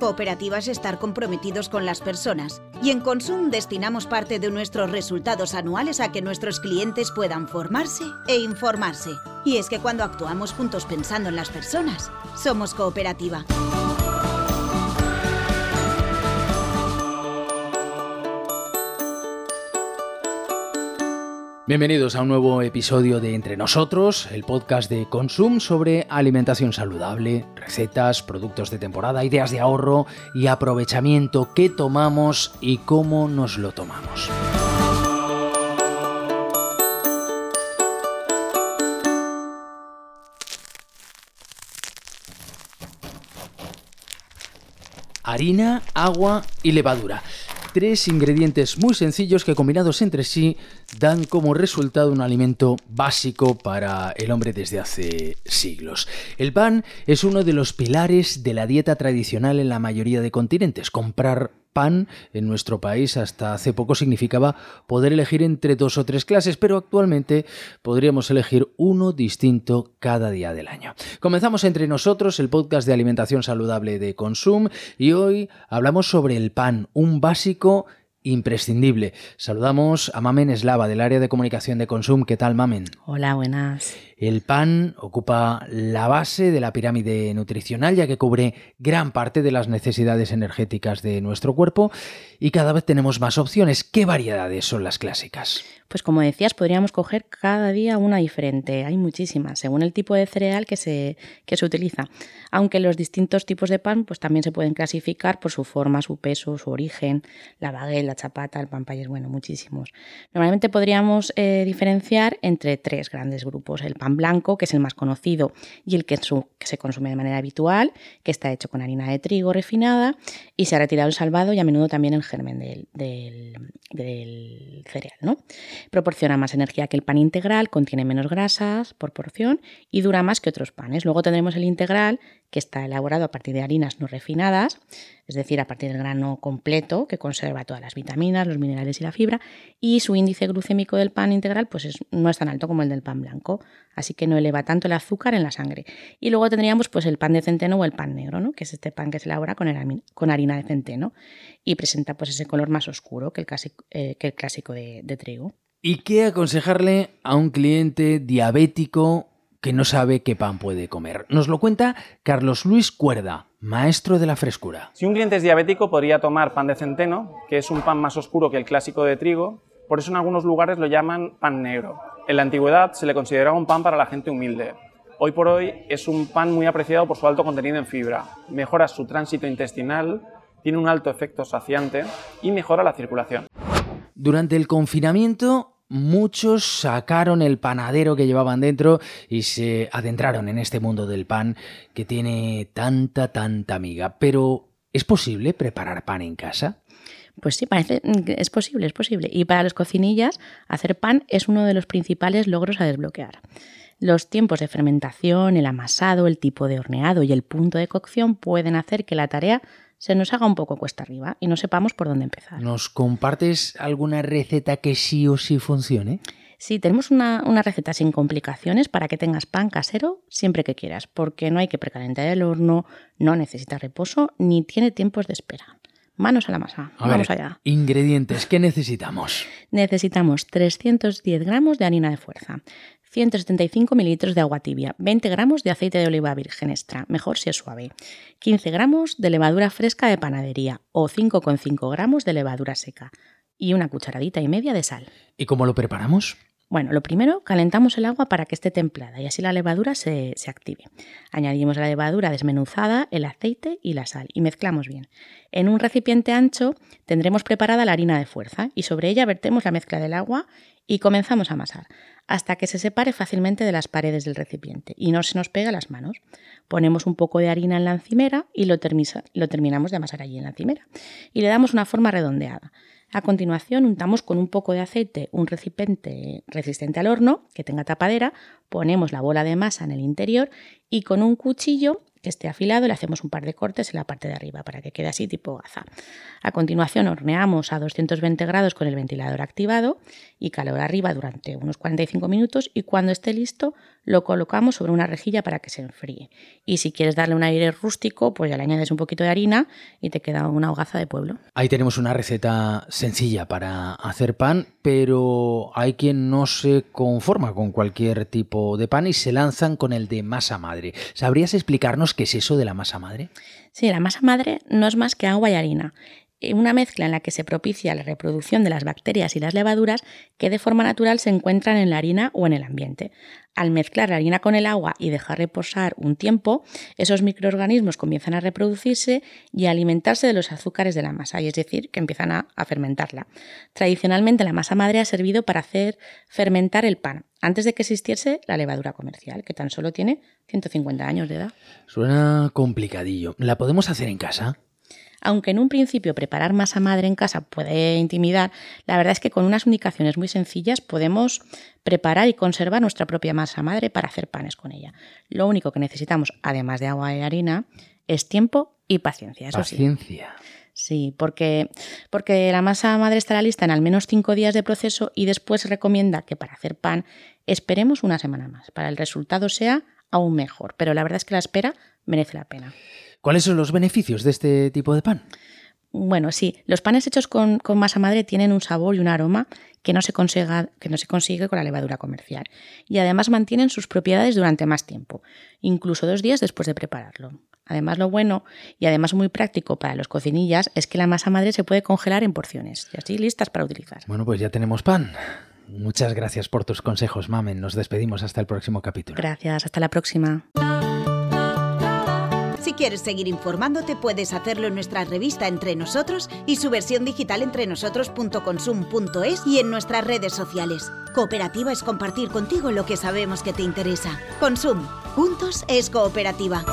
Cooperativa es estar comprometidos con las personas y en Consum destinamos parte de nuestros resultados anuales a que nuestros clientes puedan formarse e informarse. Y es que cuando actuamos juntos pensando en las personas, somos cooperativa. Bienvenidos a un nuevo episodio de Entre Nosotros, el podcast de Consum sobre alimentación saludable, recetas, productos de temporada, ideas de ahorro y aprovechamiento, qué tomamos y cómo nos lo tomamos. Harina, agua y levadura tres ingredientes muy sencillos que combinados entre sí dan como resultado un alimento básico para el hombre desde hace siglos. El pan es uno de los pilares de la dieta tradicional en la mayoría de continentes. Comprar pan en nuestro país hasta hace poco significaba poder elegir entre dos o tres clases, pero actualmente podríamos elegir uno distinto cada día del año. Comenzamos entre nosotros el podcast de alimentación saludable de Consum y hoy hablamos sobre el pan, un básico imprescindible. Saludamos a Mamen Eslava del área de comunicación de Consum. ¿Qué tal, Mamen? Hola, buenas. El pan ocupa la base de la pirámide nutricional ya que cubre gran parte de las necesidades energéticas de nuestro cuerpo y cada vez tenemos más opciones. ¿Qué variedades son las clásicas? Pues como decías, podríamos coger cada día una diferente. Hay muchísimas, según el tipo de cereal que se, que se utiliza. Aunque los distintos tipos de pan pues también se pueden clasificar por su forma, su peso, su origen, la baguette, la chapata, el pan payés, bueno, muchísimos. Normalmente podríamos eh, diferenciar entre tres grandes grupos. El pan blanco, que es el más conocido y el que, que se consume de manera habitual, que está hecho con harina de trigo refinada y se ha retirado el salvado y a menudo también el germen del, del cereal, ¿no? Proporciona más energía que el pan integral, contiene menos grasas por porción y dura más que otros panes. Luego tendremos el integral, que está elaborado a partir de harinas no refinadas, es decir, a partir del grano completo, que conserva todas las los minerales y la fibra, y su índice glucémico del pan integral pues no es tan alto como el del pan blanco, así que no eleva tanto el azúcar en la sangre. Y luego tendríamos pues el pan de centeno o el pan negro, ¿no? que es este pan que se elabora con, harina de centeno y presenta pues ese color más oscuro que el clásico, eh, de trigo. ¿Y qué aconsejarle a un cliente diabético que no sabe qué pan puede comer. Nos lo cuenta Carlos Luis Cuerda, maestro de la frescura. Si un cliente es diabético podría tomar pan de centeno, que es un pan más oscuro que el clásico de trigo, por eso en algunos lugares lo llaman pan negro. En la antigüedad se le consideraba un pan para la gente humilde. Hoy por hoy es un pan muy apreciado por su alto contenido en fibra, mejora su tránsito intestinal, tiene un alto efecto saciante y mejora la circulación. Durante el confinamiento muchos sacaron el panadero que llevaban dentro y se adentraron en este mundo del pan que tiene tanta, tanta amiga. Pero, ¿es posible preparar pan en casa? Pues sí, parece es posible, es posible. Y para los cocinillas, hacer pan es uno de los principales logros a desbloquear. Los tiempos de fermentación, el amasado, el tipo de horneado y el punto de cocción pueden hacer que la tarea se nos haga un poco cuesta arriba y no sepamos por dónde empezar. ¿Nos compartes alguna receta que sí o sí funcione? Sí, tenemos una, receta sin complicaciones para que tengas pan casero siempre que quieras, porque no hay que precalentar el horno, no necesita reposo ni tiene tiempos de espera. Manos a la masa. Vamos allá. Ingredientes, ¿qué necesitamos? Necesitamos 310 gramos de harina de fuerza, 175 mililitros de agua tibia, 20 gramos de aceite de oliva virgen extra, mejor si es suave, 15 gramos de levadura fresca de panadería o 5,5 gramos de levadura seca y una cucharadita y media de sal. ¿Y cómo lo preparamos? Bueno, lo primero, calentamos el agua para que esté templada y así la levadura se, se, active. Añadimos la levadura desmenuzada, el aceite y la sal y mezclamos bien. En un recipiente ancho tendremos preparada la harina de fuerza y sobre ella vertemos la mezcla del agua y comenzamos a amasar hasta que se separe fácilmente de las paredes del recipiente y no se nos pega las manos. Ponemos un poco de harina en la encimera y lo, lo terminamos de amasar allí en la encimera y le damos una forma redondeada. A continuación untamos con un poco de aceite un recipiente resistente al horno que tenga tapadera, ponemos la bola de masa en el interior y con un cuchillo que esté afilado, le hacemos un par de cortes en la parte de arriba para que quede así tipo gaza. A continuación horneamos a 220 grados con el ventilador activado y calor arriba durante unos 45 minutos y cuando esté listo lo colocamos sobre una rejilla para que se enfríe. Y si quieres darle un aire rústico, pues ya le añades un poquito de harina y te queda una hogaza de pueblo. Ahí tenemos una receta sencilla para hacer pan, pero hay quien no se conforma con cualquier tipo de pan y se lanzan con el de masa madre. ¿Sabrías explicarnos qué es eso de la masa madre? Sí, la masa madre no es más que agua y harina una mezcla en la que se propicia la reproducción de las bacterias y las levaduras que de forma natural se encuentran en la harina o en el ambiente. Al mezclar la harina con el agua y dejar reposar un tiempo, esos microorganismos comienzan a reproducirse y a alimentarse de los azúcares de la masa, y es decir, que empiezan a, a fermentarla. Tradicionalmente la masa madre ha servido para hacer fermentar el pan, antes de que existiese la levadura comercial, que tan solo tiene 150 años de edad. Suena complicadillo. ¿La podemos hacer en casa? Aunque en un principio preparar masa madre en casa puede intimidar, la verdad es que con unas indicaciones muy sencillas podemos preparar y conservar nuestra propia masa madre para hacer panes con ella. Lo único que necesitamos, además de agua y harina, es tiempo y paciencia. paciencia. Sí. porque, porque la masa madre estará lista en al menos cinco días de proceso y después recomienda que para hacer pan esperemos una semana más, para el resultado sea aún mejor. Pero la verdad es que la espera merece la pena. ¿Cuáles son los beneficios de este tipo de pan? Bueno, sí, los panes hechos con, masa madre tienen un sabor y un aroma que no, se que no se consigue con la levadura comercial. Y además mantienen sus propiedades durante más tiempo, incluso dos días después de prepararlo. Además, lo bueno y además muy práctico para los cocinillas es que la masa madre se puede congelar en porciones y así listas para utilizar. Bueno, pues ya tenemos pan. Muchas gracias por tus consejos, Mamen. Nos despedimos hasta el próximo capítulo. Gracias, hasta la próxima. Si quieres seguir informándote, puedes hacerlo en nuestra revista Entre Nosotros y su versión digital entrenosotros.consum.es y en nuestras redes sociales. Cooperativa es compartir contigo lo que sabemos que te interesa. Consum. Juntos es cooperativa.